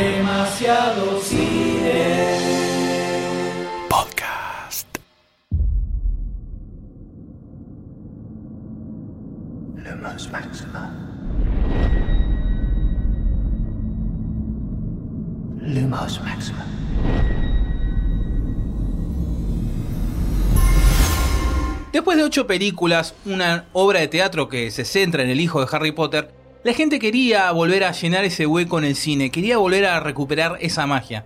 Demasiado cine. Podcast. Lumos Maxima. Lumos Maxima. Después de ocho películas, una obra de teatro que se centra en el hijo de Harry Potter, la gente quería volver a llenar ese hueco en el cine, quería volver a recuperar esa magia.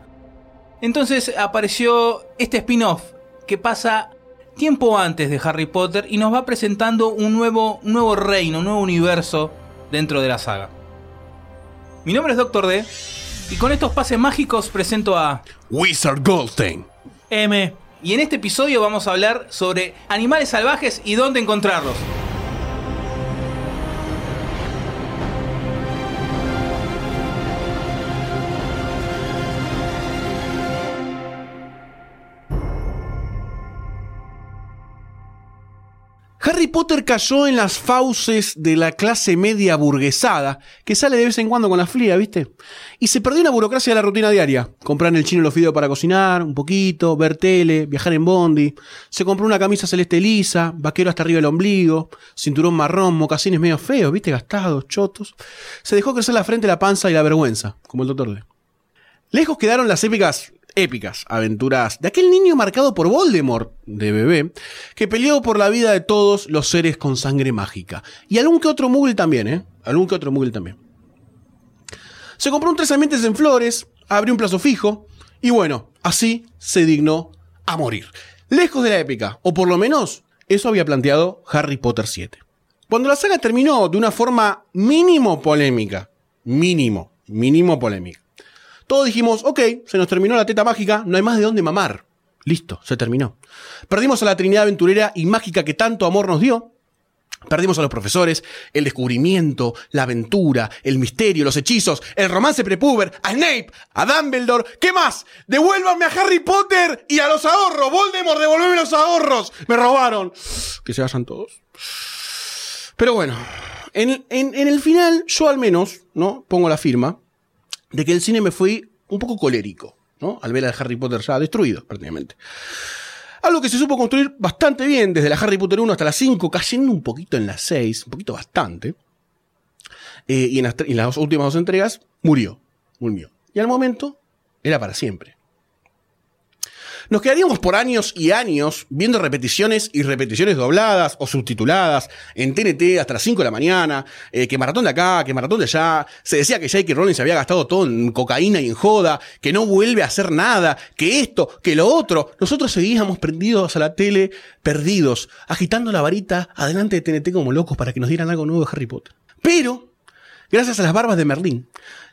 Entonces apareció este spin-off que pasa tiempo antes de Harry Potter y nos va presentando un nuevo, un nuevo reino, un nuevo universo dentro de la saga. Mi nombre es Doctor D y con estos pases mágicos presento a Wizard Goldstein. M. Y en este episodio vamos a hablar sobre animales salvajes y dónde encontrarlos. Potter cayó en las fauces de la clase media burguesada, que sale de vez en cuando con la fría, ¿viste? Y se perdió una burocracia de la rutina diaria. Comprar en el chino los fideos para cocinar, un poquito, ver tele, viajar en bondi. Se compró una camisa celeste lisa, vaquero hasta arriba del ombligo, cinturón marrón, mocasines medio feos, ¿viste? Gastados, chotos. Se dejó crecer la frente, la panza y la vergüenza, como el doctor D. Lejos quedaron las épicas épicas aventuras de aquel niño marcado por Voldemort de bebé, que peleó por la vida de todos los seres con sangre mágica. Y algún que otro Muggle también, ¿eh? Algún que otro Muggle también. Se compró un tres ambientes en flores, abrió un plazo fijo, y bueno, así se dignó a morir. Lejos de la épica, o por lo menos eso había planteado Harry Potter 7. Cuando la saga terminó de una forma mínimo polémica, mínimo, mínimo polémica, todos dijimos, ok, se nos terminó la teta mágica, no hay más de dónde mamar. Listo, se terminó. Perdimos a la Trinidad aventurera y mágica que tanto amor nos dio. Perdimos a los profesores, el descubrimiento, la aventura, el misterio, los hechizos, el romance prepuber, a Snape, a Dumbledore. ¿Qué más? ¡Devuélvanme a Harry Potter y a los ahorros! ¡Voldemort, devuélveme los ahorros! ¡Me robaron! Que se vayan todos. Pero bueno, en, en- en el final, yo al menos, ¿no? Pongo la firma de que el cine me fui un poco colérico, ¿no? Al ver al Harry Potter ya destruido, prácticamente. Algo que se supo construir bastante bien desde la Harry Potter 1 hasta la 5, cayendo un poquito en la 6, un poquito bastante. Eh, y en las, en las últimas dos entregas murió, murió. Y al momento era para siempre. Nos quedaríamos por años y años viendo repeticiones y repeticiones dobladas o subtituladas en TNT hasta las 5 de la mañana, eh, que maratón de acá, que maratón de allá. Se decía que J.K. Rowling se había gastado todo en cocaína y en joda, que no vuelve a hacer nada, que esto, que lo otro. Nosotros seguíamos prendidos a la tele, perdidos, agitando la varita adelante de TNT como locos para que nos dieran algo nuevo de Harry Potter. Pero gracias a las barbas de Merlín,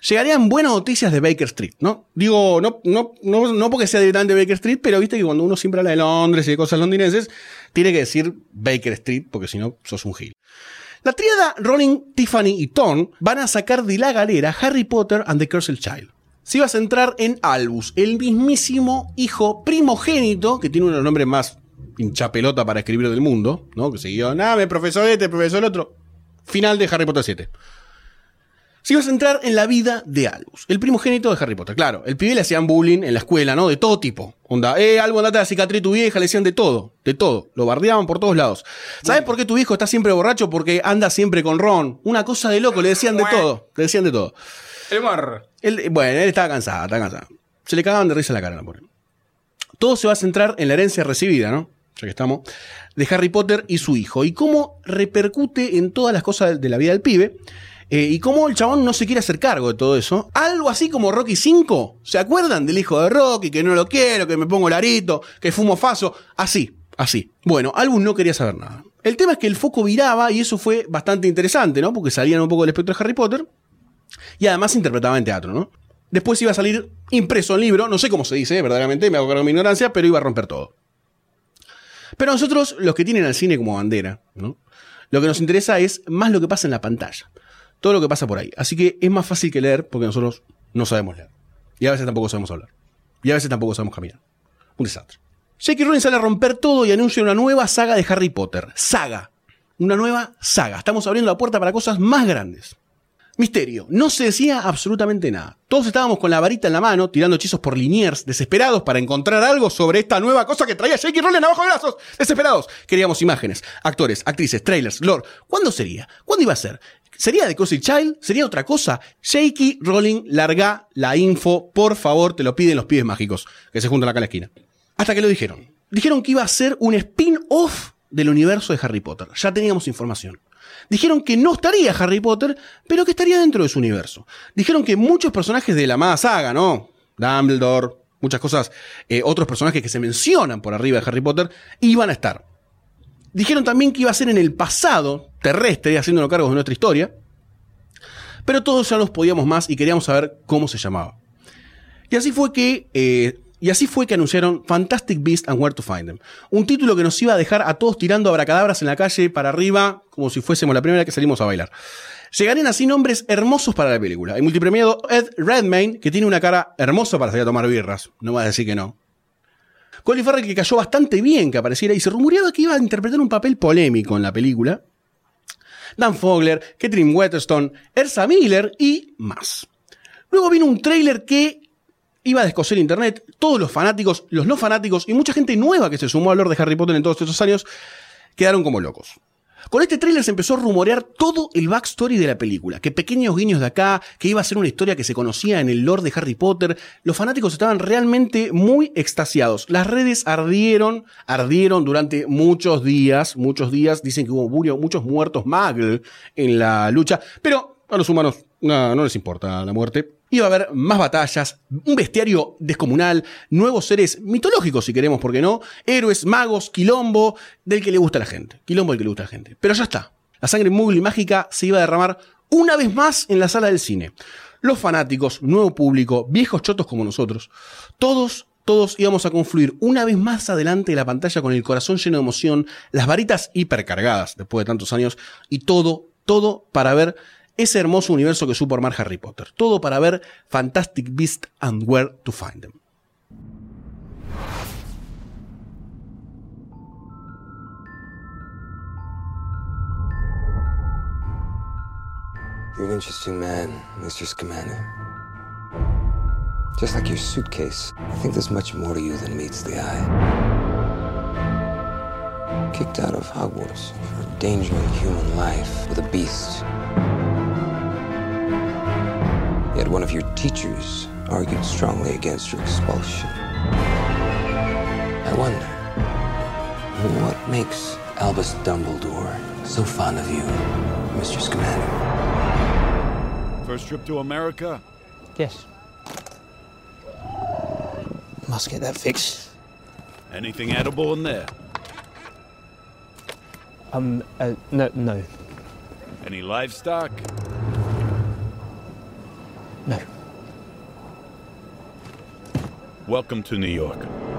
llegarían buenas noticias de Baker Street, ¿no? Digo, no, no, no, no porque sea directamente Baker Street, pero viste que cuando uno siempre habla de Londres y de cosas londinenses, tiene que decir Baker Street, porque si no, sos un gil. La tríada Rowling, Tiffany y Thorne van a sacar de la galera Harry Potter and the Cursed Child. Se iba a centrar en Albus, el mismísimo hijo primogénito, que tiene uno de los nombres más hinchapelota para escribir del mundo, ¿no? Que siguió, nada, me profesor este, profesor el otro. Final de Harry Potter 7. Se iba a centrar en la vida de Albus, el primogénito de Harry Potter. Claro, el pibe le hacían bullying en la escuela, ¿no? De todo tipo. Onda, eh, Albus, andate a la cicatriz tu vieja, le decían de todo, de todo. Lo bardeaban por todos lados. ¿Sabes por qué tu hijo está siempre borracho? Porque anda siempre con Ron. Una cosa de loco, le decían de todo. Le decían de todo. El mar. Él, bueno, él estaba cansado, estaba cansado. Se le cagaban de risa la cara, la pobre. Todo se va a centrar en la herencia recibida, ¿no? Ya que estamos, de Harry Potter y su hijo. Y cómo repercute en todas las cosas de la vida del pibe. Eh, y cómo el chabón no se quiere hacer cargo de todo eso. Algo así como Rocky 5. ¿Se acuerdan del hijo de Rocky? Que no lo quiero, que me pongo larito, que fumo faso. Así, así. Bueno, Albus no quería saber nada. El tema es que el foco viraba y eso fue bastante interesante, ¿no? Porque salían un poco del espectro de Harry Potter. Y además interpretaba en teatro, ¿no? Después iba a salir impreso en libro, no sé cómo se dice, verdaderamente, me hago cargo de mi ignorancia, pero iba a romper todo. Pero nosotros, los que tienen al cine como bandera, ¿no? Lo que nos interesa es más lo que pasa en la pantalla. Todo lo que pasa por ahí. Así que es más fácil que leer porque nosotros no sabemos leer. Y a veces tampoco sabemos hablar. Y a veces tampoco sabemos caminar. Un desastre. J.K. Rowling sale a romper todo y anuncia una nueva saga de Harry Potter. Saga. Una nueva saga. Estamos abriendo la puerta para cosas más grandes. Misterio. No se decía absolutamente nada. Todos estábamos con la varita en la mano, tirando hechizos por Liniers, desesperados para encontrar algo sobre esta nueva cosa que traía Jake Rowling abajo de brazos. Desesperados. Queríamos imágenes, actores, actrices, trailers, lore. ¿Cuándo sería? ¿Cuándo iba a ser? ¿Sería de Cozy Child? ¿Sería otra cosa? Jakey Rowling, larga la info, por favor, te lo piden los pibes mágicos, que se juntan acá en la esquina. Hasta que lo dijeron. Dijeron que iba a ser un spin-off del universo de Harry Potter. Ya teníamos información. Dijeron que no estaría Harry Potter, pero que estaría dentro de su universo. Dijeron que muchos personajes de la amada saga, ¿no? Dumbledore, muchas cosas, eh, otros personajes que se mencionan por arriba de Harry Potter, iban a estar. Dijeron también que iba a ser en el pasado, terrestre, haciéndonos cargo de nuestra historia. Pero todos ya nos podíamos más y queríamos saber cómo se llamaba. Y así fue que eh, y así fue que anunciaron Fantastic Beasts and Where to Find Them. Un título que nos iba a dejar a todos tirando abracadabras en la calle para arriba, como si fuésemos la primera que salimos a bailar. Llegarían así nombres hermosos para la película. El multipremiado Ed Redmayne, que tiene una cara hermosa para salir a tomar birras. No vas a decir que no. Colin Farrell, que cayó bastante bien que apareciera y se rumoreaba que iba a interpretar un papel polémico en la película. Dan Fogler, Catherine Weatherstone, Ersa Miller y más. Luego vino un tráiler que iba a descoser internet, todos los fanáticos, los no fanáticos y mucha gente nueva que se sumó a hablar de Harry Potter en todos estos años quedaron como locos. Con este tráiler se empezó a rumorear todo el backstory de la película, que pequeños guiños de acá, que iba a ser una historia que se conocía en el lore de Harry Potter. Los fanáticos estaban realmente muy extasiados. Las redes ardieron, ardieron durante muchos días, muchos días. Dicen que hubo muchos muertos Muggle en la lucha, pero a los humanos no, no les importa la muerte. Iba a haber más batallas, un bestiario descomunal, nuevos seres mitológicos, si queremos, ¿por qué no? Héroes, magos, quilombo, del que le gusta a la gente. Quilombo del que le gusta a la gente. Pero ya está. La sangre y mágica se iba a derramar una vez más en la sala del cine. Los fanáticos, nuevo público, viejos chotos como nosotros, todos todos íbamos a confluir una vez más adelante de la pantalla con el corazón lleno de emoción, las varitas hipercargadas después de tantos años y todo, todo para ver ese hermoso universo que supo armar Harry Potter. Todo para ver Fantastic Beasts and Where to Find Them. You're an interesting man, Mr. Scamander. Just like your suitcase, I think there's much more to you than meets the eye. Kicked out of Hogwarts for endangering human life with a beast. Yet one of your teachers argued strongly against your expulsion. I wonder, what makes Albus Dumbledore so fond of you, Mr. Scamander? First trip to America? Yes. Must get that fixed. Anything edible in there? Um, uh, no, no, Any livestock? No. Welcome to New York.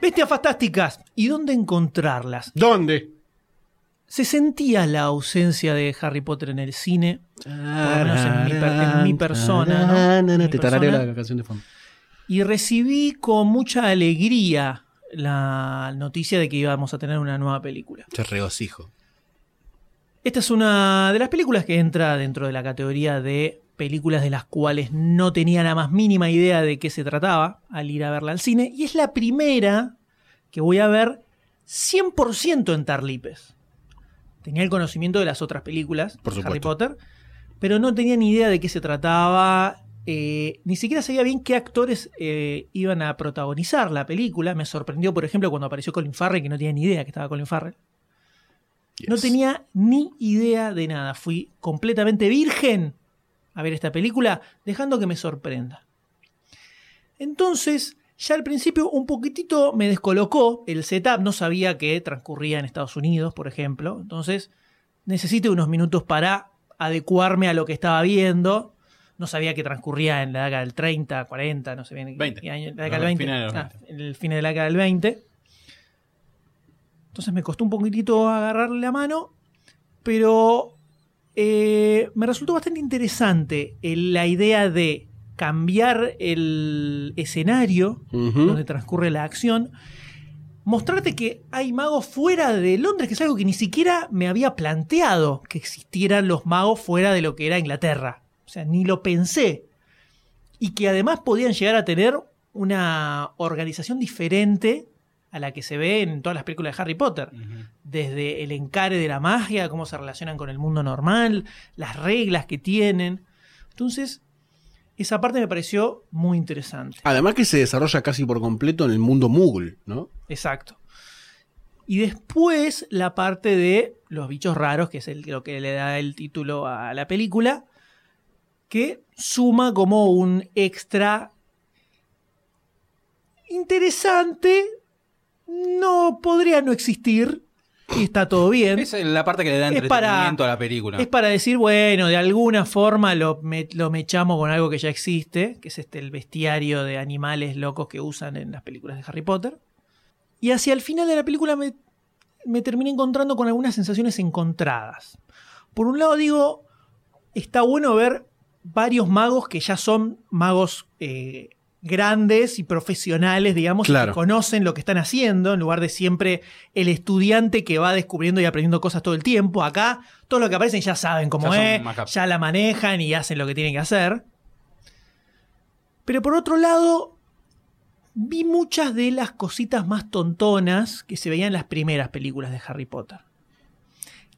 Bestias fantásticas. ¿Y dónde encontrarlas? ¿Dónde? Se sentía la ausencia de Harry Potter en el cine, por lo menos en mi, per- en mi persona, ¿no? En mi Te tarareo persona. la canción de fondo. y recibí con mucha alegría la noticia de que íbamos a tener una nueva película. Te regocijo. Esta es una de las películas que entra dentro de la categoría de películas de las cuales no tenía la más mínima idea de qué se trataba al ir a verla al cine. Y es la primera que voy a ver 100% en Tarlipes. Tenía el conocimiento de las otras películas Por de Harry. Potter, pero no tenía ni idea de qué se trataba. eh, ni siquiera sabía bien qué actores eh, iban a protagonizar la película. Me sorprendió, por ejemplo, cuando apareció Colin Farrell, que no tenía ni idea que estaba Colin Farrell. No tenía ni idea de nada. Fui completamente virgen a ver esta película, dejando que me sorprenda. Entonces, ya al principio un poquitito me descolocó el setup. No sabía que transcurría en Estados Unidos, por ejemplo. Entonces, necesité unos minutos para adecuarme a lo que estaba viendo. No sabía que transcurría en la década del 30, 40, no sé bien. qué 20. año, la década No, del 20. final de los Ah, 20. en el fin de la década del 20. Entonces me costó un poquitito agarrarle la mano, pero eh, me resultó bastante interesante el- la idea de cambiar el escenario donde transcurre la acción, mostrarte que hay magos fuera de Londres, que es algo que ni siquiera me había planteado, que existieran los magos fuera de lo que era Inglaterra. O sea, ni lo pensé. Y que además podían llegar a tener una organización diferente a la que se ve en todas las películas de Harry Potter. Desde el encare de la magia, cómo se relacionan con el mundo normal, las reglas que tienen. Entonces, esa parte me pareció muy interesante. Además que se desarrolla casi por completo en el mundo Moogle, ¿no? Exacto. Y después la parte de los bichos raros, que es el, lo que le da el título a la película, que suma como un extra interesante. No podría no existir. Y está todo bien. Esa es la parte que le da entretenimiento para- a la película. Es para decir, bueno, de alguna forma lo, me- lo mechamos con algo que ya existe, que es este el bestiario de animales locos que usan en las películas de Harry Potter. Y hacia el final de la película me, me terminé encontrando con algunas sensaciones encontradas. Por un lado digo, está bueno ver varios magos que ya son magos eh, grandes y profesionales, digamos, Claro. que conocen lo que están haciendo, en lugar de siempre el estudiante que va descubriendo y aprendiendo cosas todo el tiempo. Acá, todo lo que aparecen ya saben cómo Ya es, ya la manejan y hacen lo que tienen que hacer. Pero por otro lado, vi muchas de las cositas más tontonas que se veían en las primeras películas de Harry Potter.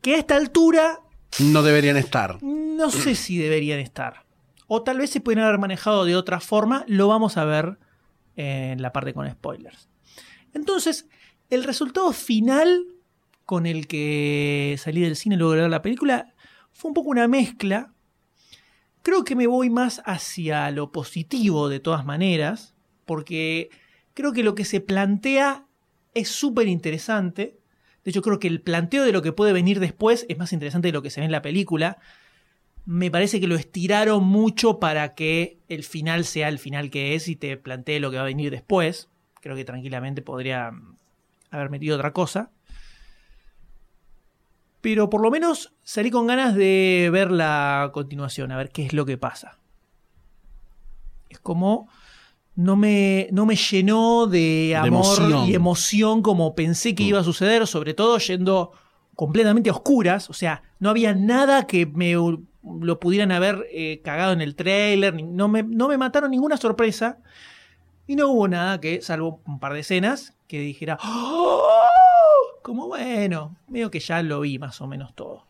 Que a esta altura No deberían estar. no sé si deberían estar. O tal vez se pueden haber manejado de otra forma. Lo vamos a ver en la parte con spoilers. Entonces, el resultado final con el que salí del cine luego de ver la película fue un poco una mezcla. Creo que me voy más hacia lo positivo de todas maneras, porque creo que lo que se plantea es súper interesante. De hecho, creo que el planteo de lo que puede venir después es más interesante de lo que se ve en la película. Me parece que lo estiraron mucho para que el final sea el final que es y te plantee lo que va a venir después. Creo que tranquilamente podría mm, haber metido otra cosa. Pero por lo menos salí con ganas de ver la continuación, a ver qué es lo que pasa. Es como no me, no me llenó de amor emoción. y emoción como pensé que iba a suceder, sobre todo yendo completamente a oscuras. O sea, no había nada que me lo pudieran haber eh, cagado en el trailer. No me, no me mataron ninguna sorpresa. Y no hubo nada que, salvo un par de escenas, que dijera, "Oh", como bueno, medio que ya lo vi más o menos todo.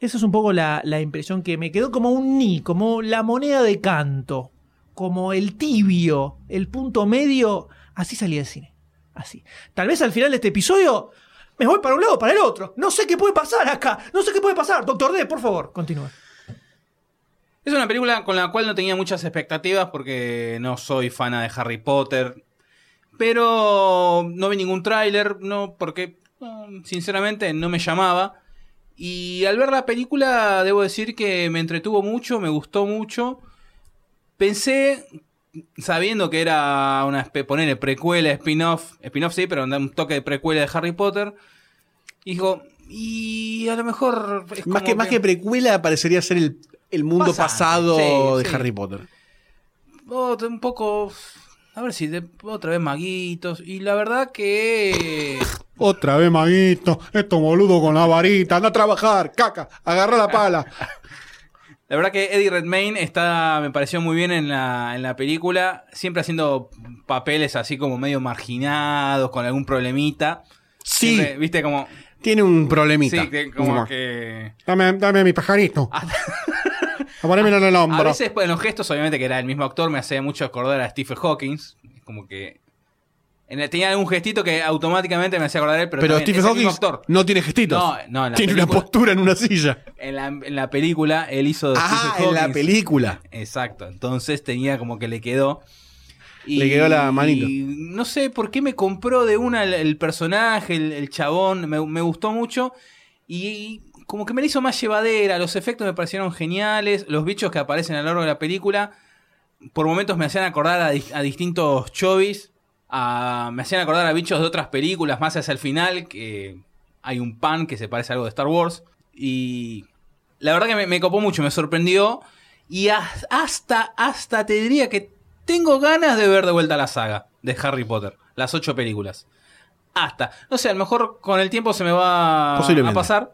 Esa es un poco la, la impresión que me quedó como un ni, como la moneda de canto, como el tibio, el punto medio. Así salí del cine. Así. Tal vez al final de este episodio me voy para un lado para el otro. No sé qué puede pasar acá. No sé qué puede pasar. Doctor D, por favor, continúa. Es una película con la cual no tenía muchas expectativas porque no soy fana de Harry Potter. Pero no vi ningún tráiler, no, porque sinceramente no me llamaba. Y al ver la película, debo decir que me entretuvo mucho, me gustó mucho. Pensé, sabiendo que era una ponerle precuela, spin-off, spin-off sí, pero un toque de precuela de Harry Potter. Dijo, y a lo mejor. es Más que, más que precuela parecería ser el, el mundo pasado sí, de sí. Harry Potter. Un poco. A ver si de- otra vez maguitos. Y la verdad que. Otra vez, maguito. Esto boludo con la varita. Anda a trabajar. Caca. Agarra la pala. La verdad que Eddie Redmayne está. Me pareció muy bien en la, en la película. Siempre haciendo papeles así como medio marginados, con algún problemita. Sí. Siempre, Viste como. Tiene un problemita. Sí, que- como que. Dame, dame mi pajarito. Ponémelo en el A hombro. veces pues, en los gestos, obviamente que era el mismo actor, me hacía mucho acordar a Stephen Hawking. Como que tenía un gestito que automáticamente me hacía acordar él, pero, Pero, también Stephen es el mismo Hawking actor. no tiene gestitos. No, no, en la tiene película- una postura en una silla. En la, en la película él hizo Ah, Stephen en la película. Exacto, entonces tenía como que le quedó. Le quedó la manito. y no sé por qué me compró de una el, el personaje, el, el chabón, me, me gustó mucho. Y como que me la hizo más llevadera, los efectos me parecieron geniales, los bichos que aparecen a lo largo de la película, por momentos me hacían acordar a, a distintos chovis, a- me hacían acordar a bichos de otras películas, más hacia el final, que hay un pan que se parece a algo de Star Wars. Y la verdad que me, me copó mucho, me sorprendió. Y has- hasta, hasta te diría que tengo ganas de ver de vuelta la saga de Harry Potter, las ocho películas. Hasta. No sé, a lo mejor con el tiempo se me va a pasar.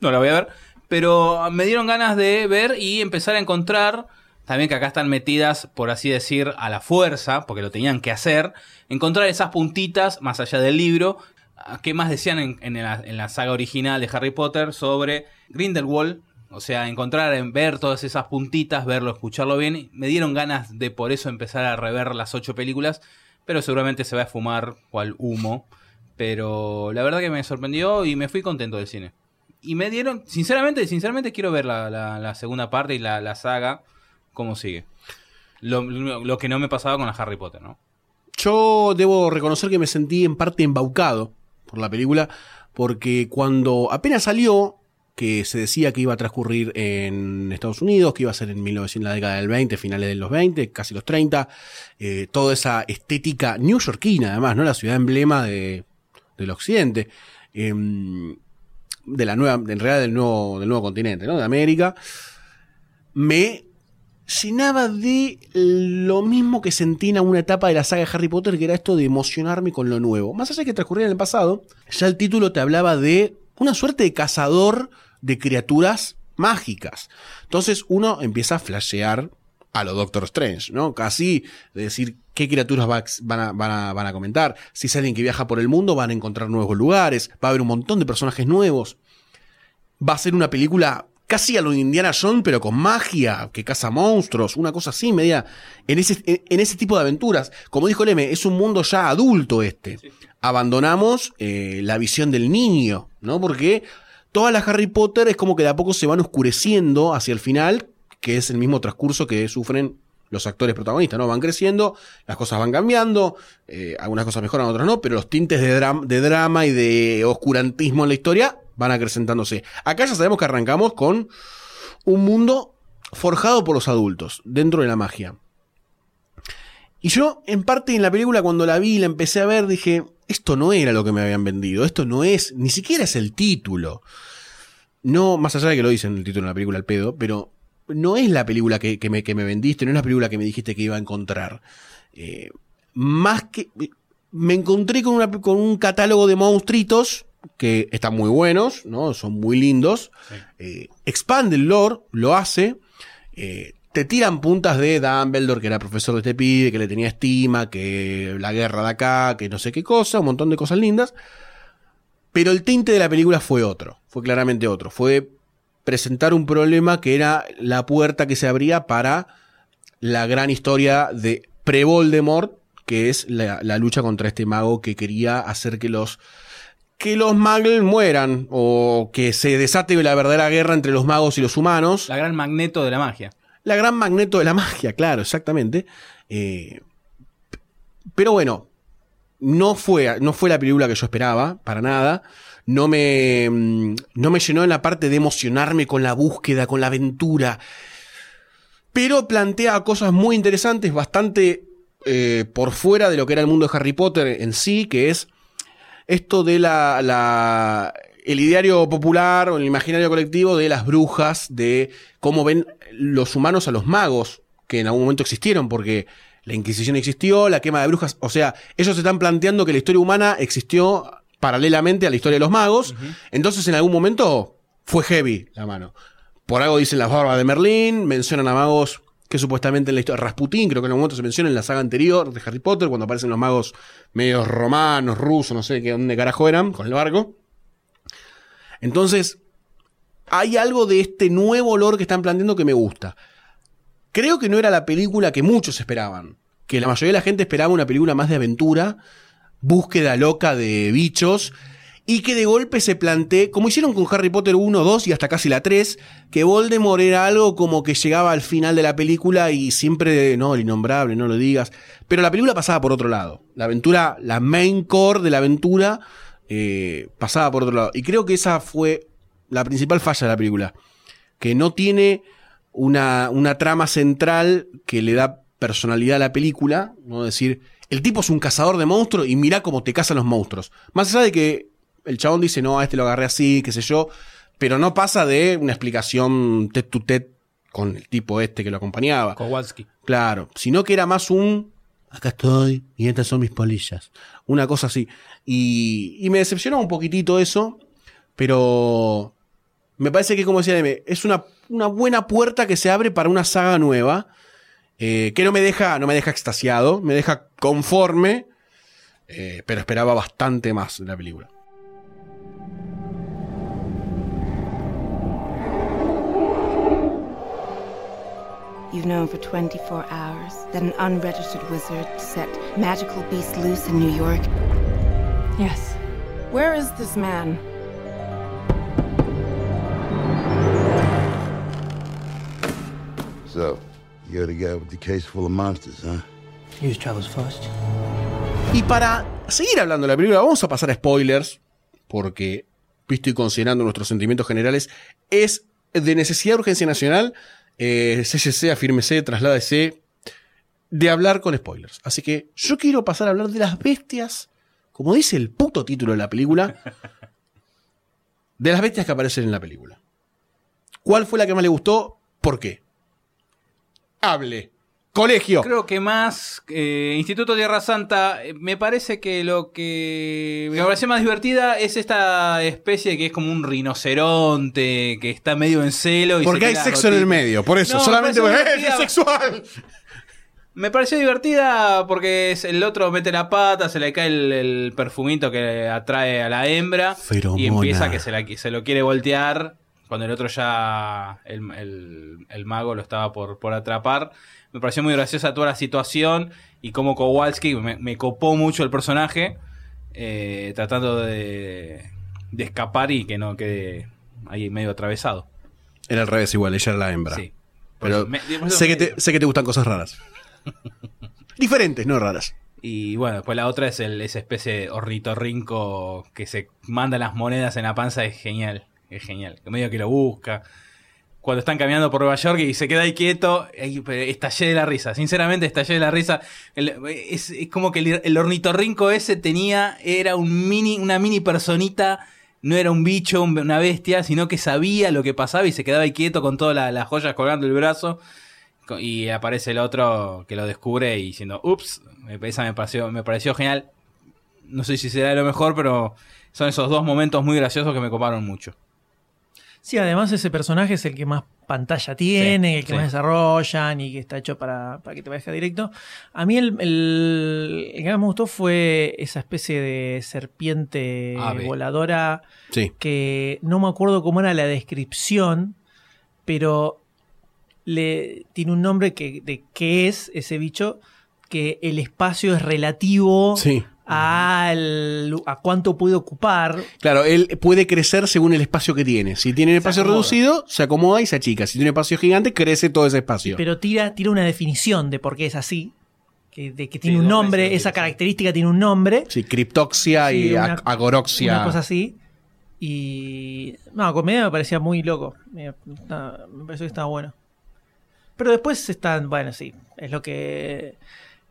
No la voy a ver. Pero me dieron ganas de ver y empezar a encontrar. También que acá están metidas, por así decir, a la fuerza, porque lo tenían que hacer. Encontrar esas puntitas, más allá del libro. ah, ¿Qué más decían en, en la, en la saga original de Harry Potter sobre Grindelwald? O sea, encontrar, en ver todas esas puntitas, verlo, escucharlo bien. Me dieron ganas de por eso empezar a rever las ocho películas. Pero seguramente se va a esfumar cual humo. Pero la verdad que me sorprendió y me fui contento del cine. Y me dieron, sinceramente, sinceramente quiero ver la, la- la segunda parte y la saga, cómo sigue. Lo, que no me pasaba con la Harry Potter, ¿no? Yo debo reconocer que me sentí en parte embaucado por la película, porque cuando apenas salió, que se decía que iba a transcurrir en Estados Unidos, que iba a ser en 1900, la década del 20, finales de los 20, casi los 30, eh, toda esa estética newyorkina, además, ¿no? La ciudad emblema de, del occidente, em, de la nueva, en realidad del nuevo, del nuevo continente, ¿no? De América, me llenaba de lo mismo que sentí en una etapa de la saga de Harry Potter, que era esto de emocionarme con lo nuevo. Más allá de que transcurría en el pasado, ya el título te hablaba de una suerte de cazador de criaturas mágicas. Entonces uno empieza a flashear a lo Doctor Strange, ¿no? Casi de decir qué criaturas van, a, van a comentar. Si es alguien que viaja por el mundo, van a encontrar nuevos lugares, va a haber un montón de personajes nuevos. Va a ser una película casi a lo de Indiana Jones, pero con magia, que caza monstruos, una cosa así, media. En ese, en, en ese tipo de aventuras. Como dijo Leme, es un mundo ya adulto este. Abandonamos eh, la visión del niño, ¿no? Porque todas las Harry Potter es como que de a poco se van oscureciendo hacia el final, que es el mismo transcurso que sufren los actores protagonistas, ¿no? Van creciendo, las cosas van cambiando, eh, algunas cosas mejoran, otras no, pero los tintes de, dram- de drama y de oscurantismo en la historia van acrecentándose. Acá ya sabemos que arrancamos con un mundo forjado por los adultos, dentro de la magia. Y yo, en parte en la película, cuando la vi y la empecé a ver, dije, esto no era lo que me habían vendido, esto no es, ni siquiera es el título. No, más allá de que lo dicen el título de la película al pedo, pero no es la película que, me, que me vendiste, no es la película que me dijiste que iba a encontrar. Eh, más que. Me encontré con, con un catálogo de monstruitos que están muy buenos, ¿no? Son muy lindos. Eh, expande el lore, lo hace. Eh, te tiran puntas de Dumbledore, que era profesor de este pibe, que le tenía estima, que la guerra de acá, que no sé qué cosa, un montón de cosas lindas. Pero el tinte de la película fue otro, fue claramente otro. Fue presentar un problema que era la puerta que se abría para la gran historia de pre-Voldemort, que es la, la lucha contra este mago que quería hacer que los que los muggles mueran o que se desate la verdadera guerra entre los magos y los humanos. La gran magneto de la magia. La gran magneto de la magia, claro, exactamente. Eh, pero bueno, no fue, no fue la película que yo esperaba, para nada. No me, mm, no me llenó en la parte de emocionarme con la búsqueda, con la aventura. Pero plantea cosas muy interesantes, bastante eh, por fuera de lo que era el mundo de Harry Potter en sí, que es esto de la, la- el ideario popular o el imaginario colectivo de las brujas, de cómo ven los humanos a los magos, que en algún momento existieron, porque la Inquisición existió, la quema de brujas, o sea, ellos están planteando que la historia humana existió paralelamente a la historia de los magos, entonces en algún momento fue heavy la mano. Por algo dicen las barbas de Merlín, mencionan a magos que supuestamente en la historia, Rasputín, creo que en algún momento se menciona en la saga anterior de Harry Potter, cuando aparecen los magos medios romanos, rusos, no sé qué dónde carajo eran, con el barco. Entonces, hay algo de este nuevo olor que están planteando que me gusta. Creo que no era la película que muchos esperaban. que la mayoría de la gente esperaba una película más de aventura, búsqueda loca de bichos, y que de golpe se plantee, como hicieron con Harry Potter 1, 2 y hasta casi la 3, que Voldemort era algo como que llegaba al final de la película y siempre, no, el innombrable, no lo digas. Pero la película pasaba por otro lado. La aventura, la main core de la aventura, eh, pasaba por otro lado. Y creo que esa fue la principal falla de la película. Que no tiene una, una trama central que le da personalidad a la película. No decir, el tipo es un cazador de monstruos y mira cómo te cazan los monstruos. Más allá de que el chabón dice, no, a este lo agarré así, qué sé yo. Pero no pasa de una explicación tet to tet con el tipo este que lo acompañaba. Kowalski. Claro, sino que era más un acá estoy y estas son mis polillas. Una cosa así. Y, y me decepcionó un poquitito eso, pero me parece que, como decía M, es una, una buena puerta que se abre para una saga nueva. eh, que no me deja, no me deja extasiado, me deja conforme, eh, pero esperaba bastante más de la película. You've known for 24 hours that an unregistered wizard set magical beasts loose in New York. Yes. Where is this man? So, you're the guy with the case full of monsters, huh? News travels fast. Y para seguir hablando de la película, vamos a pasar a spoilers, porque, visto y considerando nuestros sentimientos generales, es de necesidad de urgencia nacional, eh, afírmese, trasládese, de hablar con spoilers. Así que yo quiero pasar a hablar de las bestias, como dice el puto título de la película, de las bestias que aparecen en la película. ¿Cuál fue la que más le gustó? ¿Por qué? Hable. Colegio. Creo que más eh, Instituto Tierra Santa, eh, me parece que lo que me parece más divertida es esta especie que es como un rinoceronte, que está medio en celo. Y Porque se hay sexo en el medio, por eso, No, solamente porque ¡eh, es sexual. Me pareció divertida porque es- el otro mete la pata, se le cae el, el perfumito que atrae a la hembra Feromona. y empieza que se, la- se lo quiere voltear cuando el otro ya, el, el- el mago lo estaba por, por atrapar. Me pareció muy graciosa toda la situación y como Kowalski me, me copó mucho el personaje eh, tratando de, de escapar y que no quede ahí medio atravesado. Era al revés igual, ella era la hembra. Sí. Pero Me- me- sé, que te, sé que te gustan cosas raras. Diferentes, no raras. Y bueno, después la otra es el, esa especie de ornitorrinco que se manda las monedas en la panza, es genial, es genial. Que medio que lo busca. Cuando están caminando por Nueva York y se queda ahí quieto, estallé de la risa. Sinceramente, estallé de la risa. Es, como que el, ornitorrinco ese tenía, era un mini, una mini personita, no era un bicho, un- una bestia, sino que sabía lo que pasaba y se quedaba ahí quieto con todas la- las joyas colgando el brazo. Y aparece el otro que lo descubre y diciendo, ups, esa me pareció, me pareció genial. No sé si será lo mejor, pero son esos dos momentos muy graciosos que me coparon mucho. Sí, además ese personaje es el que más pantalla tiene, Sí, el que sí. más desarrollan y que está hecho para, para que te vayas directo. A mí el, el- el que más me gustó fue esa especie de serpiente Ave. voladora Sí. que no me acuerdo cómo era la descripción, pero le tiene un nombre que, de qué es ese bicho, que el espacio es relativo Sí. Al, a cuánto puede ocupar. Claro, él puede crecer según el espacio que tiene. Si tiene un espacio reducido, se acomoda y se achica. Si tiene un espacio gigante, crece todo ese espacio. Pero tira, tira una definición de por qué es así. Que, de que tiene un nombre, esa característica tiene un nombre. sí, criptoxia Sí, y una- agoroxia. Una cosa así. Y. No, comedia me parecía muy loco. Me pareció que estaba bueno. Pero después están. Bueno, sí. Es lo que.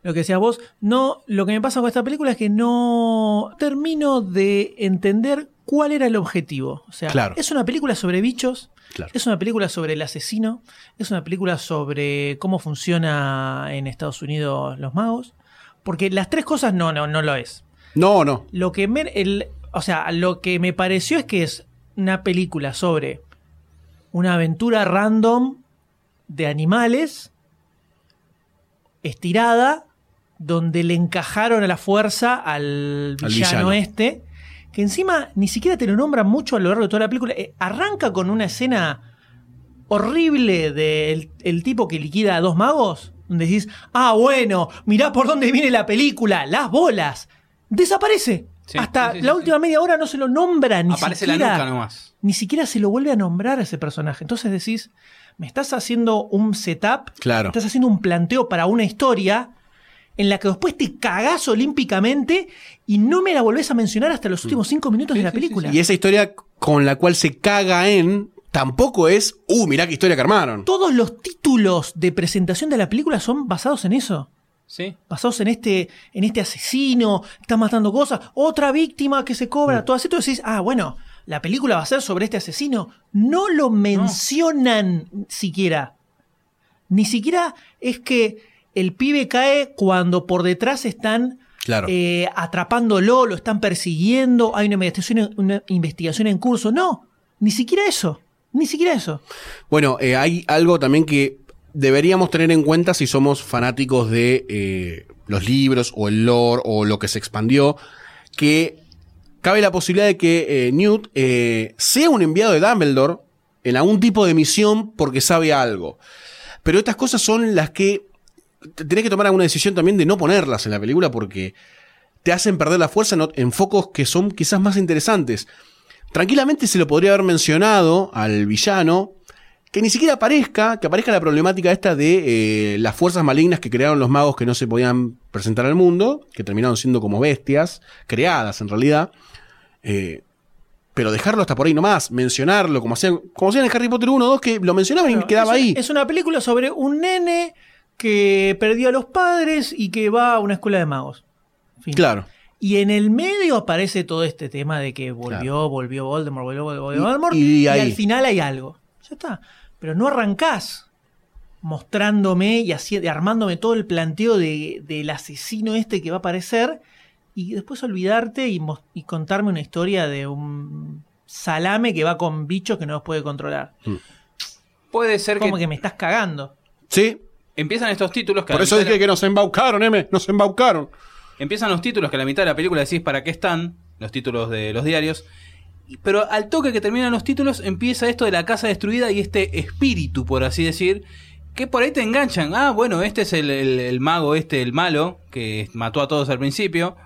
Lo que decías vos. No, lo que me pasa con esta película es que no termino de entender cuál era el objetivo. O sea, Claro. es una película sobre bichos. Claro. Es una película sobre el asesino. Es una película sobre cómo funciona en Estados Unidos los magos. Porque las tres cosas no, no, no lo es. No, no. Lo que me, el, o sea, lo que me pareció es que es una película sobre una aventura random de animales estirada donde le encajaron a la fuerza al Al villano, este que encima ni siquiera te lo nombran mucho a lo largo de toda la película Eh, arranca con una escena horrible del el tipo que liquida a dos magos donde decís, ah, bueno, mirá por dónde viene la película, las bolas. Desaparece. Sí, Hasta sí, sí, la última media hora no se lo nombra ni Aparece la siquiera. nuca nomás. Ni siquiera se lo vuelve a nombrar a ese personaje. Entonces decís, me estás haciendo un setup, Claro. estás haciendo un planteo para una historia en la que después te cagás olímpicamente y no me la volvés a mencionar hasta los últimos cinco minutos de la película. Y esa historia con la cual se caga en tampoco es, uh, mirá qué historia que armaron. Todos los títulos de presentación de la película son basados en eso. Sí. Basados en este, en este asesino, está matando cosas, otra víctima que se Mm. cobra, todo así. Tú decís, ah, bueno, la película va a ser sobre este asesino. No lo mencionan siquiera. Ni siquiera es que el pibe cae cuando por detrás están Claro. eh, atrapándolo, lo están persiguiendo, hay una investigación, una investigación en curso. No, ni siquiera eso. Ni siquiera eso. Bueno, eh, hay algo también que deberíamos tener en cuenta si somos fanáticos de eh, los libros o el lore o lo que se expandió, que cabe la posibilidad de que eh, Newt sea un enviado de Dumbledore en algún tipo de misión porque sabe algo. Pero estas cosas son las que tenés que tomar alguna decisión también de no ponerlas en la película porque te hacen perder la fuerza en, focos que son quizás más interesantes. Tranquilamente se lo podría haber mencionado al villano, que ni siquiera aparezca, que aparezca la problemática esta de eh, las fuerzas malignas que crearon los magos que no se podían presentar al mundo, que terminaron siendo como bestias, creadas en realidad. Eh, pero dejarlo hasta por ahí nomás, mencionarlo, como hacían, como hacían en Harry Potter 1 o 2, que lo mencionaban y Claro, quedaba es, ahí. Es una película sobre un nene que perdió a los padres y que va a una escuela de magos. Fin. Claro. Y en el medio aparece todo este tema de que volvió, volvió Voldemort, volvió, volvió Y- Voldemort. y al final hay algo. Ya está. Pero no arrancás mostrándome y así, armándome todo el planteo de- del asesino este que va a aparecer y después olvidarte y, contarme una historia de un salame que va con bichos que no los puede controlar. Puede ser Como que, que me estás cagando. Sí. Empiezan estos títulos que Por eso dije la- que nos embaucaron, M. Nos embaucaron. Empiezan los títulos que a la mitad de la película decís para qué están, los títulos de los diarios. Pero al toque que terminan los títulos empieza esto de la casa destruida y este espíritu, por así decir, que por ahí te enganchan. Ah, bueno, este es el, el- el mago, este, el malo, que mató a todos al principio.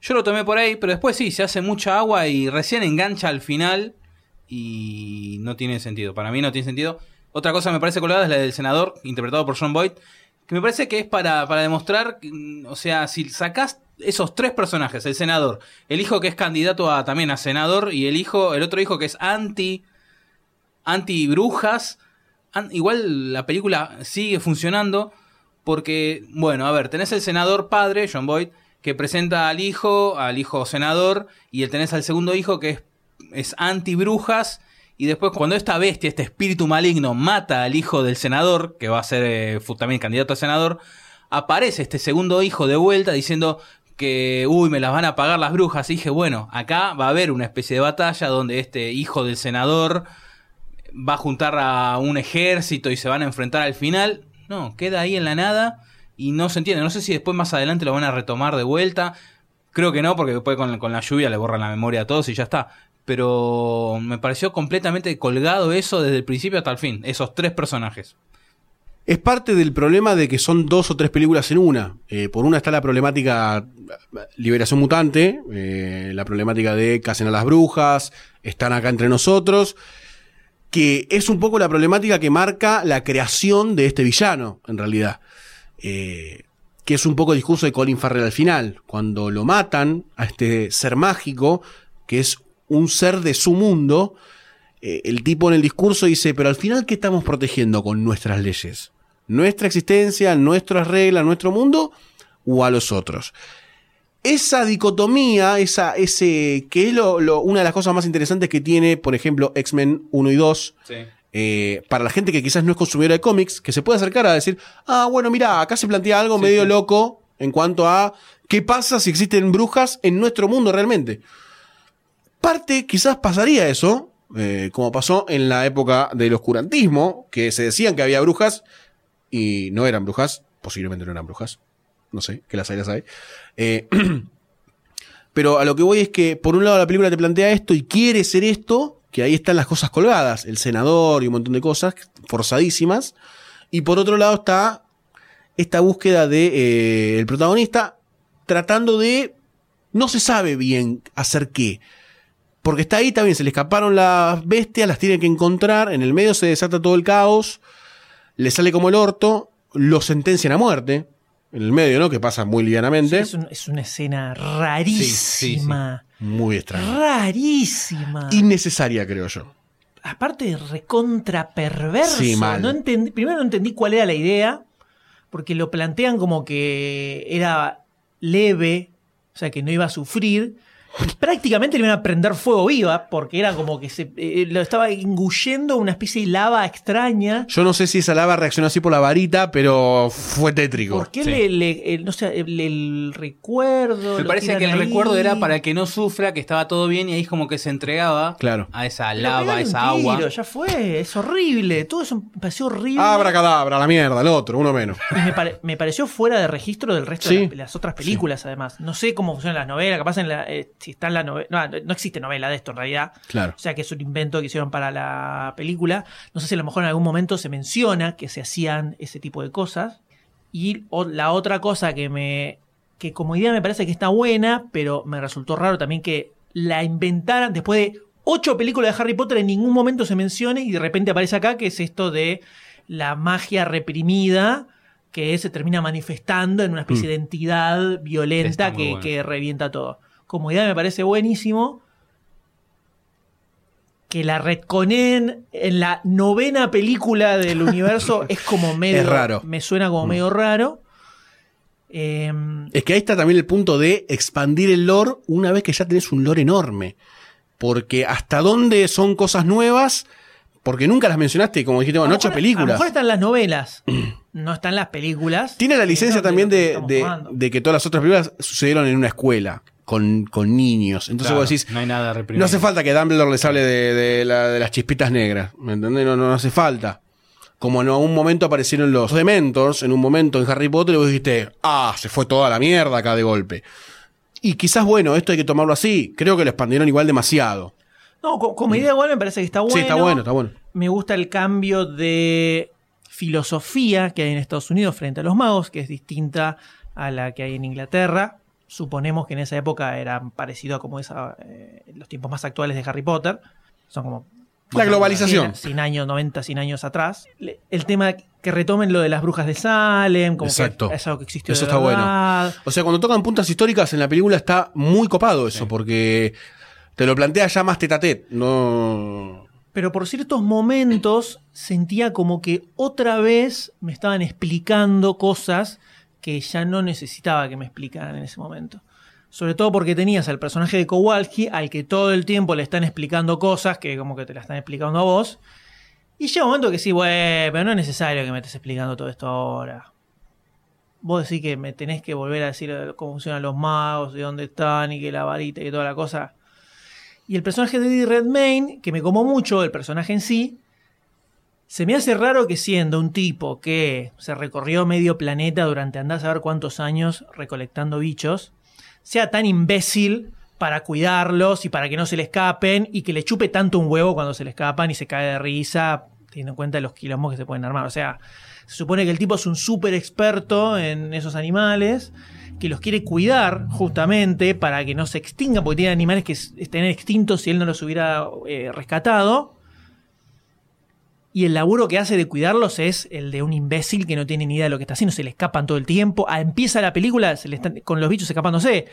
Yo lo tomé por ahí, pero después sí, se hace mucha agua y recién engancha al final y no tiene sentido. Para mí no tiene sentido. Otra cosa que me parece colgada es la del senador, interpretado por John Boyd, que me parece que es para, para demostrar, mm, o sea, si sacás esos tres personajes, el senador, el hijo que es candidato a, también a senador y el hijo, el otro hijo que es anti, anti brujas, igual la película sigue funcionando porque, bueno, a ver, tenés el senador padre, John Boyd, que presenta al hijo, al hijo senador, y tenés al segundo hijo que es, es anti brujas. Y después, cuando esta bestia, este espíritu maligno, mata al hijo del senador, que va a ser eh, también candidato a senador, aparece este segundo hijo de vuelta diciendo que, uy, me las van a pagar las brujas. Dije, bueno, acá va a haber una especie de batalla donde este hijo del senador va a juntar a un ejército y se van a enfrentar al final. No, queda ahí en la nada y no se entiende. No sé si después más adelante lo van a retomar de vuelta. Creo que no, porque después con, con la lluvia le borran la memoria a todos y ya está. Pero me pareció completamente colgado eso desde el principio hasta el fin. Esos tres personajes. Es parte del problema de que son dos o tres películas en una. Eh, por una está la problemática Liberación Mutante, eh, la problemática de Casen a las Brujas, están acá entre nosotros, que es un poco la problemática que marca la creación de este villano, en realidad. Eh, que es un poco el discurso de Colin Farrell al final, cuando lo matan a este ser mágico, que es un ser de su mundo, eh, el tipo en el discurso dice, pero al final, ¿qué estamos protegiendo con nuestras leyes? ¿Nuestra existencia, nuestras reglas, nuestro mundo o a los otros? Esa dicotomía, esa, ese, que es lo, lo- una de las cosas más interesantes que tiene, por ejemplo, X-Men 1 y 2, eh, para la gente que quizás no es consumidora de cómics, que se puede acercar a decir, ah, bueno, mira, acá se plantea algo medio loco en cuanto a qué pasa si existen brujas en nuestro mundo realmente. Parte quizás pasaría eso, eh, como pasó en la época del oscurantismo, que se decían que había brujas y no eran brujas, posiblemente no eran brujas, no sé, que las hay, las hay. Eh, pero a lo que voy es que por un lado la película te plantea esto y quiere ser esto, que ahí están las cosas colgadas, el senador y un montón de cosas forzadísimas, y por otro lado está esta búsqueda de eh, protagonista tratando de no se sabe bien hacer qué. Porque está ahí también, se le escaparon las bestias, las tiene que encontrar, en el medio se desata todo el caos, le sale como el orto, lo sentencian a muerte, en el medio, ¿no? Que pasa muy livianamente. Es, un- es una escena rarísima. Muy extraño. Rarísima. Innecesaria, creo yo. Aparte, recontra perverso. Sí, mal. No entendí, primero no entendí cuál era la idea, porque lo plantean como que era leve, o sea, que no iba a sufrir. Prácticamente le iban a prender fuego viva, porque era como que se eh, lo estaba engullendo una especie de lava extraña. Yo no sé si esa lava reaccionó así por la varita, pero fue tétrico. ¿Por qué le, le- el- no sé, el, el recuerdo? Me parece que el ahí? recuerdo era para que no sufra, que estaba todo bien y ahí es como que se entregaba Claro. a esa lava, un esa agua. tiro, Ya fue, es horrible. Todo eso me pareció horrible. Abra cadabra, la mierda, el otro, uno menos. Me, pare- me pareció fuera de registro del resto Sí. de las, las otras películas, además. No sé cómo funcionan las novelas, capaz en la, eh, si está en la novela. No, no existe novela de esto en realidad. Claro. O sea que es un invento que hicieron para la película. No sé si a lo mejor en algún momento se menciona que se hacían ese tipo de cosas. Y o- la otra cosa que me. que como idea me parece que está buena, pero me resultó raro también que la inventaran después de ocho películas de Harry Potter en ningún momento se mencione y de repente aparece acá que es esto de la magia reprimida que se termina manifestando en una especie Mm. de entidad violenta que, bueno. que revienta todo. Como idea me parece buenísimo. Que la retconen en la novena película del universo es como medio. Es raro. Me suena como Mm. medio raro. Eh, Es que ahí está también el punto de expandir el lore una vez que ya tenés un lore enorme. Porque hasta dónde son cosas nuevas, porque nunca las mencionaste, como dijiste, bueno, ocho mejor- A lo películas. mejor están las novelas, no están las películas. Tiene la licencia también de, de que todas las otras películas sucedieron en una escuela, con, con niños. Entonces Claro, vos decís, no hay nada reprimido. no hace falta que Dumbledore les hable de, de la- de las chispitas negras. ¿Me entendés? No, no, no hace falta. Como en un momento aparecieron los Dementors, en un momento en Harry Potter, y vos dijiste, ah, se fue toda la mierda acá de golpe. Y quizás, bueno, esto hay que tomarlo así. Creo que lo expandieron igual demasiado. No, co- como idea igual me parece que está bueno. Sí, está bueno, está bueno. Me gusta el cambio de filosofía que hay en Estados Unidos frente a los magos, que es distinta a la que hay en Inglaterra. Suponemos que en esa época era parecido a como esa, eh, los tiempos más actuales de Harry Potter. Son como La globalización. 100, 100 años, 90, 100 años atrás. El tema que retomen lo de las brujas de Salem, como Exacto. que es algo que existió Eso de está verdad. O sea, cuando tocan puntas históricas en la película está muy copado eso, porque te lo plantea ya más tetatet. No. Pero por ciertos momentos sentía como que otra vez me estaban explicando cosas que ya no necesitaba que me explicaran en ese momento. Sobre todo porque tenías al personaje de Kowalski al que todo el tiempo le están explicando cosas que como que te la están explicando a vos. Y llega un momento que sí, bueno, pero no es necesario que me estés explicando todo esto ahora. Vos decís que me tenés que volver a decir cómo funcionan los magos, de dónde están y que la varita y toda la cosa. Y el personaje de Eddie Redmayne, que me como mucho, el personaje en sí, se me hace raro que siendo un tipo que se recorrió medio planeta durante andar a saber cuántos años recolectando bichos, sea tan imbécil para cuidarlos y para que no se le escapen y que le chupe tanto un huevo cuando se le escapan y se cae de risa, teniendo en cuenta los quilombos que se pueden armar. O sea, se supone que el tipo es un súper experto en esos animales, que los quiere cuidar justamente para que no se extingan, porque tiene animales que es- estén extintos si él no los hubiera eh, rescatado. Y el laburo que hace de cuidarlos es el de un imbécil que no tiene ni idea de lo que está haciendo, se le escapan todo el tiempo. Ah, empieza la película se le están- con los bichos escapándose.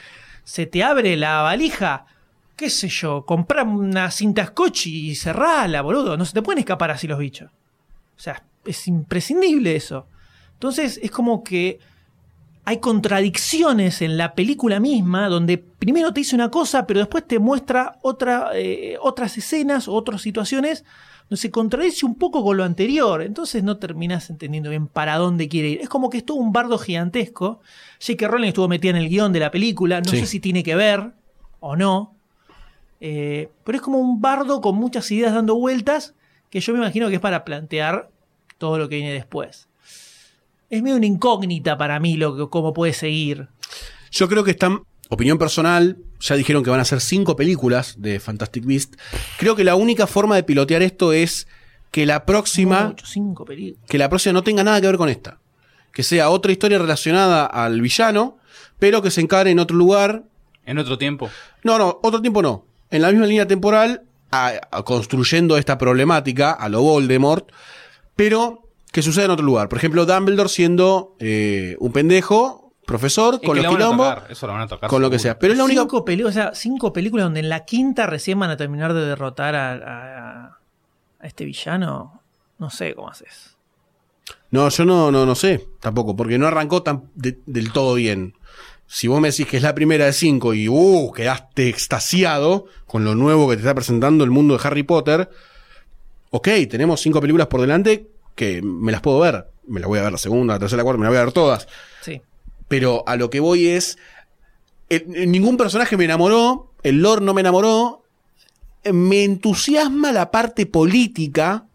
Se te abre la valija, qué sé yo, compra una cinta scotch y cerrala, boludo. No se te pueden escapar así los bichos. O sea, es imprescindible eso. Entonces es como que hay contradicciones en la película misma, donde primero te dice una cosa, pero después te muestra otra, eh, otras escenas o otras situaciones donde se contradice un poco con lo anterior. Entonces no terminas entendiendo bien para dónde quiere ir. Es como que estuvo un bardo gigantesco. J.K. Rowling estuvo metida en el guion de la película. No Sí. sé si tiene que ver o no. Eh, pero es como un bardo con muchas ideas dando vueltas que yo me imagino que es para plantear todo lo que viene después. Es medio una incógnita para mí lo que, cómo puede seguir. Yo creo que están. Opinión personal, ya dijeron que van a hacer cinco películas de Fantastic Beast. Creo que la única forma de pilotear esto es que la próxima. Mucho, cinco películas. Que la próxima no tenga nada que ver con esta. que sea otra historia relacionada al villano, pero que se encare en otro lugar. En otro tiempo. No, no, otro tiempo no. En la misma línea temporal, a- a- construyendo esta problemática a lo Voldemort, pero que suceda en otro lugar. Por ejemplo, Dumbledore siendo eh, un pendejo, profesor, Es con los quilombos, Eso lo van a tocar. con lo que seguro. sea. Pero es la única cinco, peli- o sea, cinco películas donde en la quinta recién van a terminar de derrotar a, a- a este villano. No sé cómo haces. No, yo no, no, no sé tampoco, porque no arrancó tan de- del todo bien. Si vos me decís que es la primera de cinco y uh, quedaste extasiado con lo nuevo que te está presentando el mundo de Harry Potter, ok, tenemos cinco películas por delante que me las puedo ver. Me las voy a ver la segunda, la tercera, la cuarta, me las voy a ver todas. Sí. Pero a lo que voy es. ningún personaje me enamoró, el lore no me enamoró. Me entusiasma la parte política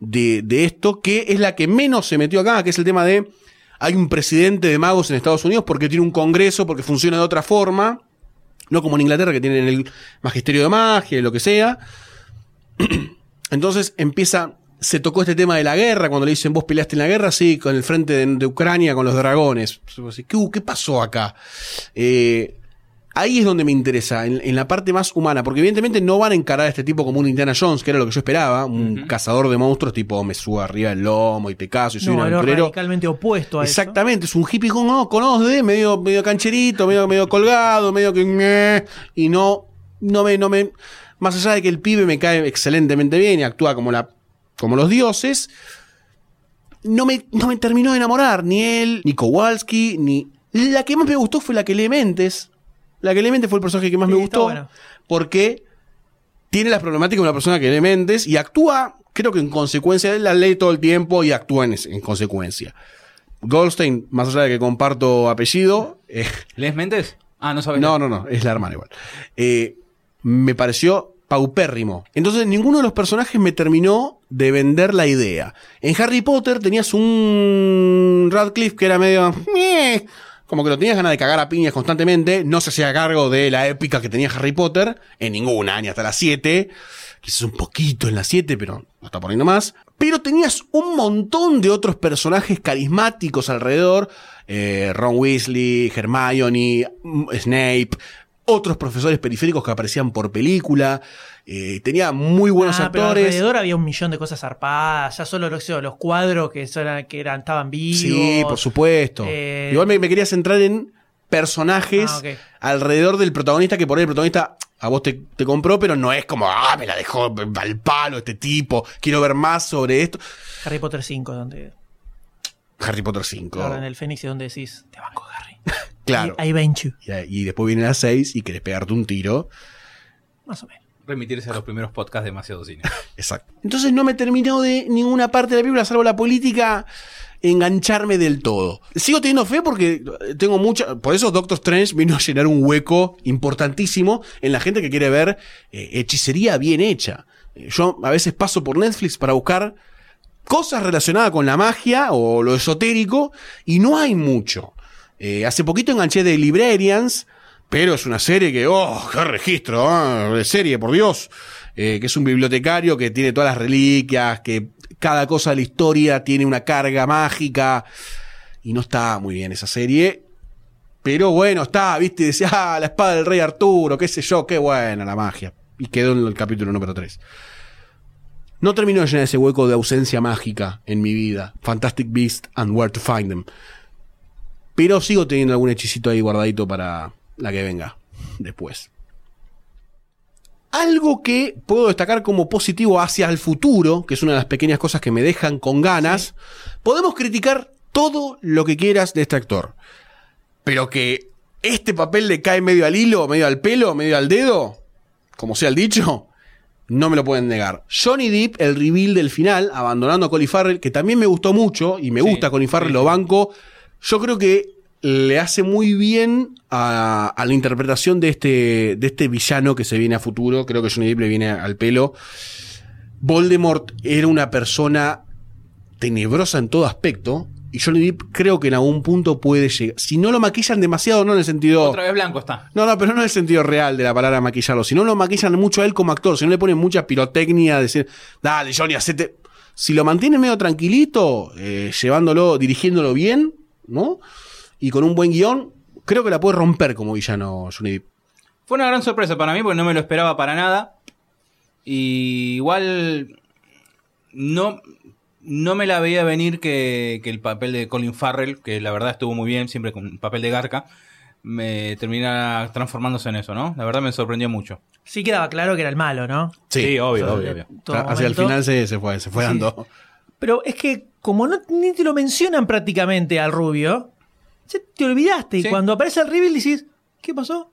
de, de esto, que es la que menos se metió acá, que es el tema de. Hay un presidente de magos en Estados Unidos porque tiene un congreso, porque funciona de otra forma. No como en Inglaterra, que tienen el magisterio de magia lo que sea. Entonces empieza. Se tocó este tema de la guerra, cuando le dicen, vos peleaste en la guerra, sí, con el frente de, de Ucrania, con los dragones. ¿Qué, uh, qué pasó acá? Eh, ahí es donde me interesa, en, en la parte más humana, porque evidentemente no van a encarar a este tipo como un Indiana Jones, que era lo que yo esperaba, un cazador de monstruos tipo me subo arriba del lomo y te caso y soy No, un aventurero. radicalmente opuesto a eso. Exactamente, es un hippie con, no, con OSDE, medio, medio cancherito, medio, medio colgado, medio que. y no, no me, no me. Más allá de que el pibe me cae excelentemente bien y actúa como la. Como los dioses. No me, no me terminó de enamorar, ni él, ni Kowalski, ni. La que más me gustó fue la que Elementes. La que Elementes fue el personaje que más me Sí, gustó. bueno. Porque tiene las problemáticas de una persona que Elementes y actúa, creo que en consecuencia, él la lee todo el tiempo y actúa en, en consecuencia. Goldstein, más allá de que comparto apellido, eh, ¿Les mentes? Ah, no sabes. no, no, no, es la hermana igual. Eh, me pareció paupérrimo. Entonces ninguno de los personajes me terminó de vender la idea. En Harry Potter tenías un Radcliffe que era medio... Como que lo tenías ganas de cagar a piñas constantemente. No se hacía cargo de la épica que tenía Harry Potter. En ninguna, ni hasta las 7. Quizás un poquito en las 7, pero no está poniendo más. Pero tenías un montón de otros personajes carismáticos alrededor. Eh, Ron Weasley, Hermione, mm, Snape, otros profesores periféricos que aparecían por película. Eh, tenía muy buenos Ah, pero actores. alrededor había un millón de cosas zarpadas. Ya solo los, los cuadros que, que eran, estaban vivos. Sí, por supuesto. Eh, Igual me, me quería centrar en personajes Ah, alrededor del protagonista, que por ahí el protagonista a vos te, te compró, pero no es como, ah, me la dejó al palo este tipo, quiero ver más sobre esto. Harry Potter 5, donde. Harry Potter 5. La Orden del Fénix, y donde decís, te banco, Harry. Claro. Bench you. Y, y después viene la 6 y querés pegarte un tiro. Más o menos. Remitirse a los primeros podcasts demasiado cine. Exacto. Entonces no me terminó de ninguna parte de la película, salvo la política, engancharme del todo. Sigo teniendo fe porque tengo mucha. Por eso Doctor Strange vino a llenar un hueco importantísimo en la gente que quiere ver eh, hechicería bien hecha. Eh, Yo a veces paso por Netflix para buscar cosas relacionadas con la magia o lo esotérico y no hay mucho. Eh, hace poquito enganché de Librarians, pero es una serie que, oh, qué registro, ah, de serie, por Dios. Eh, que es un bibliotecario que tiene todas las reliquias, que cada cosa de la historia tiene una carga mágica. Y no está muy bien esa serie. Pero bueno, está, viste, decía, ah, la espada del rey Arturo, qué sé yo, qué buena la magia. Y quedó en el capítulo número 3. No terminó de llenar ese hueco de ausencia mágica en mi vida. Fantastic Beast and Where to Find Them. Pero sigo teniendo algún hechicito ahí guardadito para la que venga después. Algo que puedo destacar como positivo hacia el futuro, que es una de las pequeñas cosas que me dejan con ganas, podemos criticar todo lo que quieras de este actor. Pero que este papel le cae medio al hilo, medio al pelo, medio al dedo, como sea el dicho, no me lo pueden negar. Johnny Depp, el reveal del final, abandonando a Colin Farrell, que también me gustó mucho y me gusta Colin Farrell, lo banco. Yo creo que le hace muy bien a, a la interpretación de este, de este villano que se viene a futuro. Creo que Johnny Depp le viene al pelo. Voldemort era una persona tenebrosa en todo aspecto. Y Johnny Depp creo que en algún punto puede llegar. Si no lo maquillan demasiado, no en el sentido. Otra vez blanco está. No, no, pero no en el sentido real de la palabra maquillarlo. Si no lo maquillan mucho a él como actor, si no le ponen mucha pirotecnia, decir, dale, Johnny, hacete. si lo mantiene medio tranquilito, eh, llevándolo, dirigiéndolo bien, ¿no? Y con un buen guion, creo que la puede romper como villano Johnny Depp. Fue una gran sorpresa para mí porque no me lo esperaba para nada. Y igual no, no me la veía venir que, que el papel de Colin Farrell, que la verdad estuvo muy bien, siempre con papel de garca, me terminara transformándose en eso, ¿no? La verdad me sorprendió mucho. Sí quedaba claro que era el malo, ¿no? Sí, obvio, O sea, obvio, obvio. Hacia el final se, se fue, se fue Sí. dando. Pero es que como no, ni te lo mencionan prácticamente al rubio, te olvidaste. Y Sí. cuando aparece el reveal decís, ¿qué pasó?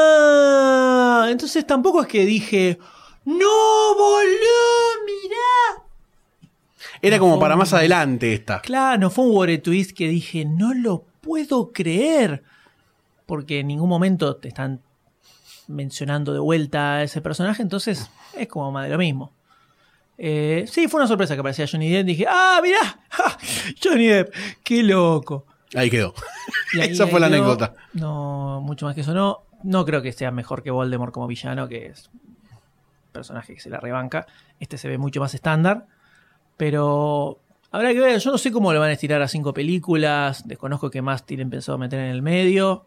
Ah, entonces tampoco es que dije, no, boludo, mirá. Era como para más adelante esta. Claro, no fue un War Twist que dije, no lo puedo creer. Porque en ningún momento te están mencionando de vuelta a ese personaje, entonces es como más de lo mismo. Eh, sí, fue una sorpresa que aparecía Johnny Depp. Dije, ah, mirá, ja, Johnny Depp, qué loco. Ahí quedó. Y ahí- Esa ahí fue la quedó. anécdota. No, mucho más que eso no. No creo que sea mejor que Voldemort como villano, que es un personaje que se la rebanca. Este se ve mucho más estándar. Pero habrá que ver. Yo no sé cómo le van a estirar a cinco películas. Desconozco qué más tienen pensado meter en el medio.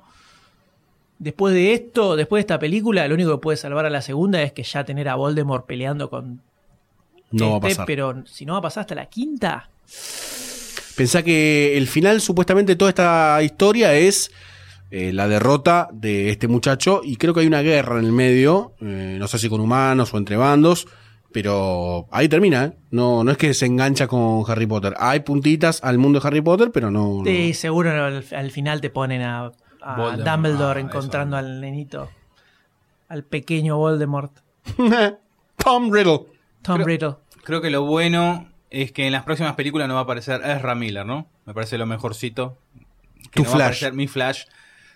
Después de esto, después de esta película, lo único que puede salvar a la segunda es que ya tener a Voldemort peleando con No va a este, pasar. pero si no va a pasar hasta la quinta, Pensá que el final, supuestamente, toda esta historia es eh, la derrota de este muchacho. Y creo que hay una guerra en el medio. eh, no sé si con humanos o entre bandos. Pero ahí termina, ¿eh? No, no es que se engancha con Harry Potter. Hay puntitas al mundo de Harry Potter, pero no. no. Sí, seguro al, al final te ponen a, a Voldemort. Dumbledore Ah, encontrando al nenito. Al pequeño Voldemort. Tom Riddle. Tom Creo- Riddle. Creo que lo bueno es que en las próximas películas no va a aparecer Ezra Miller, ¿no? Me parece lo mejorcito. Que Tu no va a Flash. aparecer mi Flash.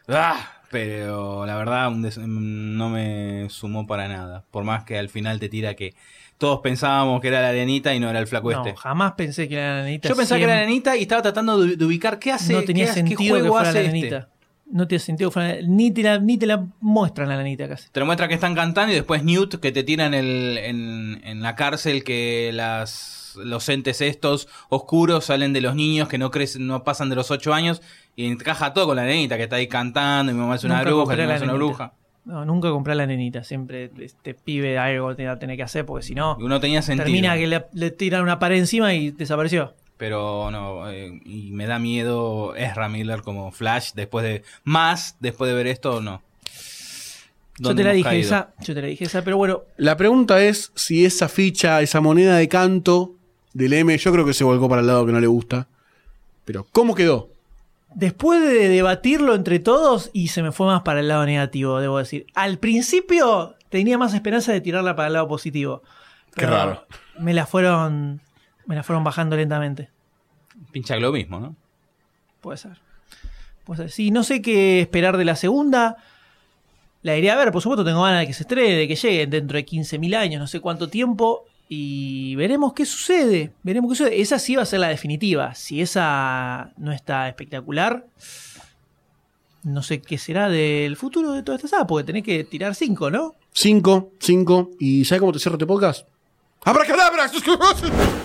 Ah, pero la verdad des- no me sumó para nada. Por más que al final te tira que todos pensábamos que era la arenita y no era el flaco No, este. jamás pensé que era la nenita. Yo pensaba que era la arenita y estaba tratando de, ubicar qué hace. No tenía qué, hace- qué sentido que juego fuera la hace este. No tiene sentido ni te la, ni te la muestran a la nenita casi. Te lo muestra que están cantando y después Newt que te tiran el, en, en la cárcel que las los entes estos oscuros salen de los niños que no crecen, no pasan de los 8 años y encaja todo con la nenita que está ahí cantando y mi mamá es una Nunca bruja, mi mamá es una bruja. No, nunca compré la nenita. Siempre este pibe algo tenía tener que hacer porque si no, uno tenía sentido. termina que le, le tiran una pared encima y desapareció. Pero no, eh, y me da miedo Ezra Miller como Flash después de más después de ver esto no. Yo ¿Dónde te la dije caído? esa, yo te la dije esa, pero bueno, La pregunta es si esa ficha, esa moneda de canto del M, yo creo que se volcó para el lado que no le gusta. Pero, ¿cómo quedó? Después de debatirlo entre todos y se me fue más para el lado negativo, debo decir. Al principio tenía más esperanza de tirarla para el lado positivo. Qué pero raro. Me la fueron me la fueron bajando lentamente. Pincha lo mismo, ¿no? Puede ser. Puede ser. Sí, no sé qué esperar de la segunda. La iré a ver, por supuesto tengo ganas de que se estrene, de que llegue dentro de 15.000 años, no sé cuánto tiempo. Y veremos qué sucede. Veremos qué sucede. Esa sí va a ser la definitiva. Si esa no está espectacular, no sé qué será del futuro de toda esta saga, porque tenés que tirar 5, ¿no? Cinco, cinco. ¿Y sabes cómo te cierro este podcast? ¡Abracadabra!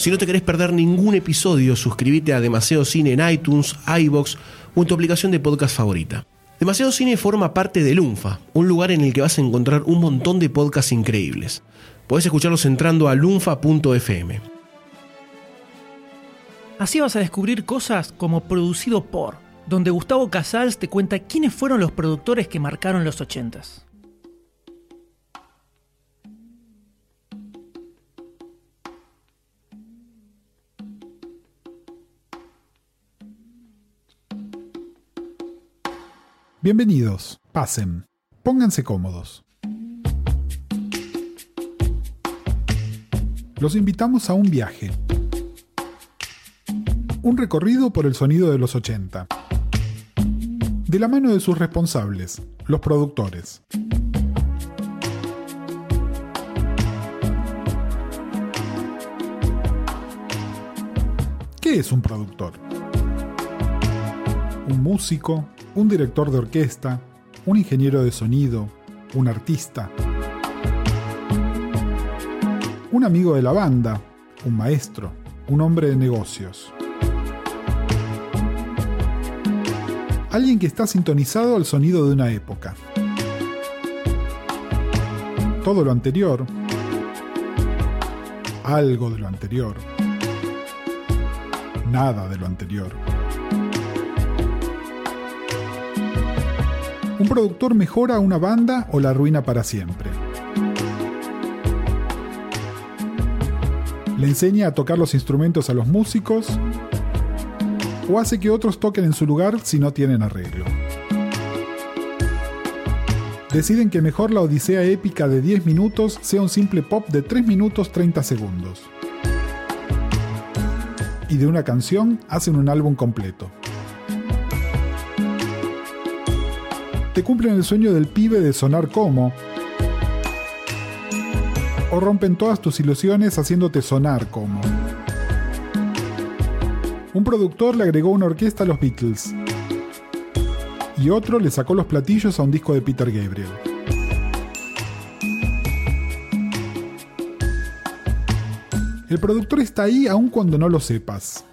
Si no te querés perder ningún episodio, suscríbete a Demasiado Cine en iTunes, iBox o en tu aplicación de podcast favorita. Demasiado Cine forma parte de Lunfa, un lugar en el que vas a encontrar un montón de podcasts increíbles. Podés escucharlos entrando a lunfa.fm. Así vas a descubrir cosas como Producido por, donde Gustavo Casals te cuenta quiénes fueron los productores que marcaron los 80s. Bienvenidos, pasen, pónganse cómodos. Los invitamos a un viaje. Un recorrido por el sonido de los 80. De la mano de sus responsables, los productores. ¿Qué es un productor? Un músico, un director de orquesta, un ingeniero de sonido, un artista, un amigo de la banda, un maestro, un hombre de negocios. Alguien que está sintonizado al sonido de una época. Todo lo anterior, algo de lo anterior, nada de lo anterior. ¿Un productor mejora una banda o la arruina para siempre? ¿Le enseña a tocar los instrumentos a los músicos? ¿O hace que otros toquen en su lugar si no tienen arreglo? Deciden que mejor la odisea épica de 10 minutos sea un simple pop de 3 minutos 30 segundos. Y de una canción hacen un álbum completo. Te cumplen el sueño del pibe de sonar como. O rompen todas tus ilusiones haciéndote sonar como. Un productor le agregó una orquesta a los Beatles. Y otro le sacó los platillos a un disco de Peter Gabriel. El productor está ahí aun cuando no lo sepas.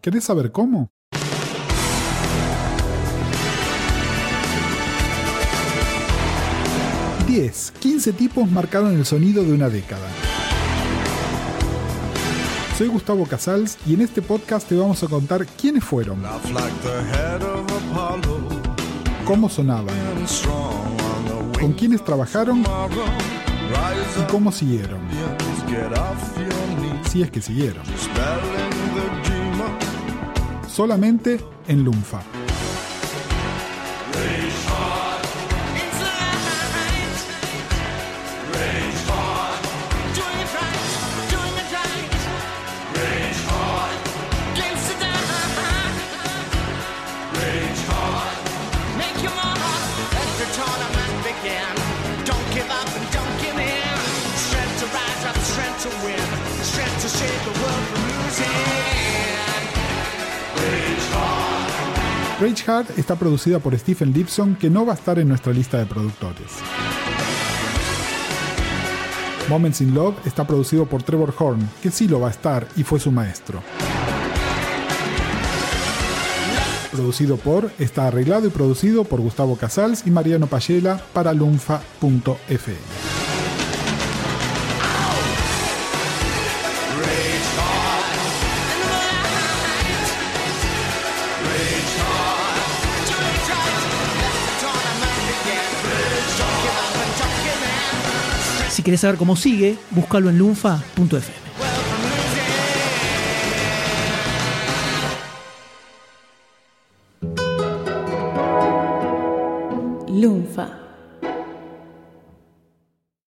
¿Querés saber cómo? 10, 15 tipos marcaron el sonido de una década. Soy Gustavo Casals y en este podcast te vamos a contar quiénes fueron, cómo sonaban, con quiénes trabajaron y cómo siguieron. Si es que siguieron. Solamente en Lunfa. Rage Heart está producida por Stephen Gibson, que no va a estar en nuestra lista de productores. Moments in Love está producido por Trevor Horn, que sí lo va a estar y fue su maestro. Producido por, está arreglado y producido por Gustavo Casals y Mariano Payela para lunfa.fm. querés saber cómo sigue, búscalo en lunfa.fm. Lunfa.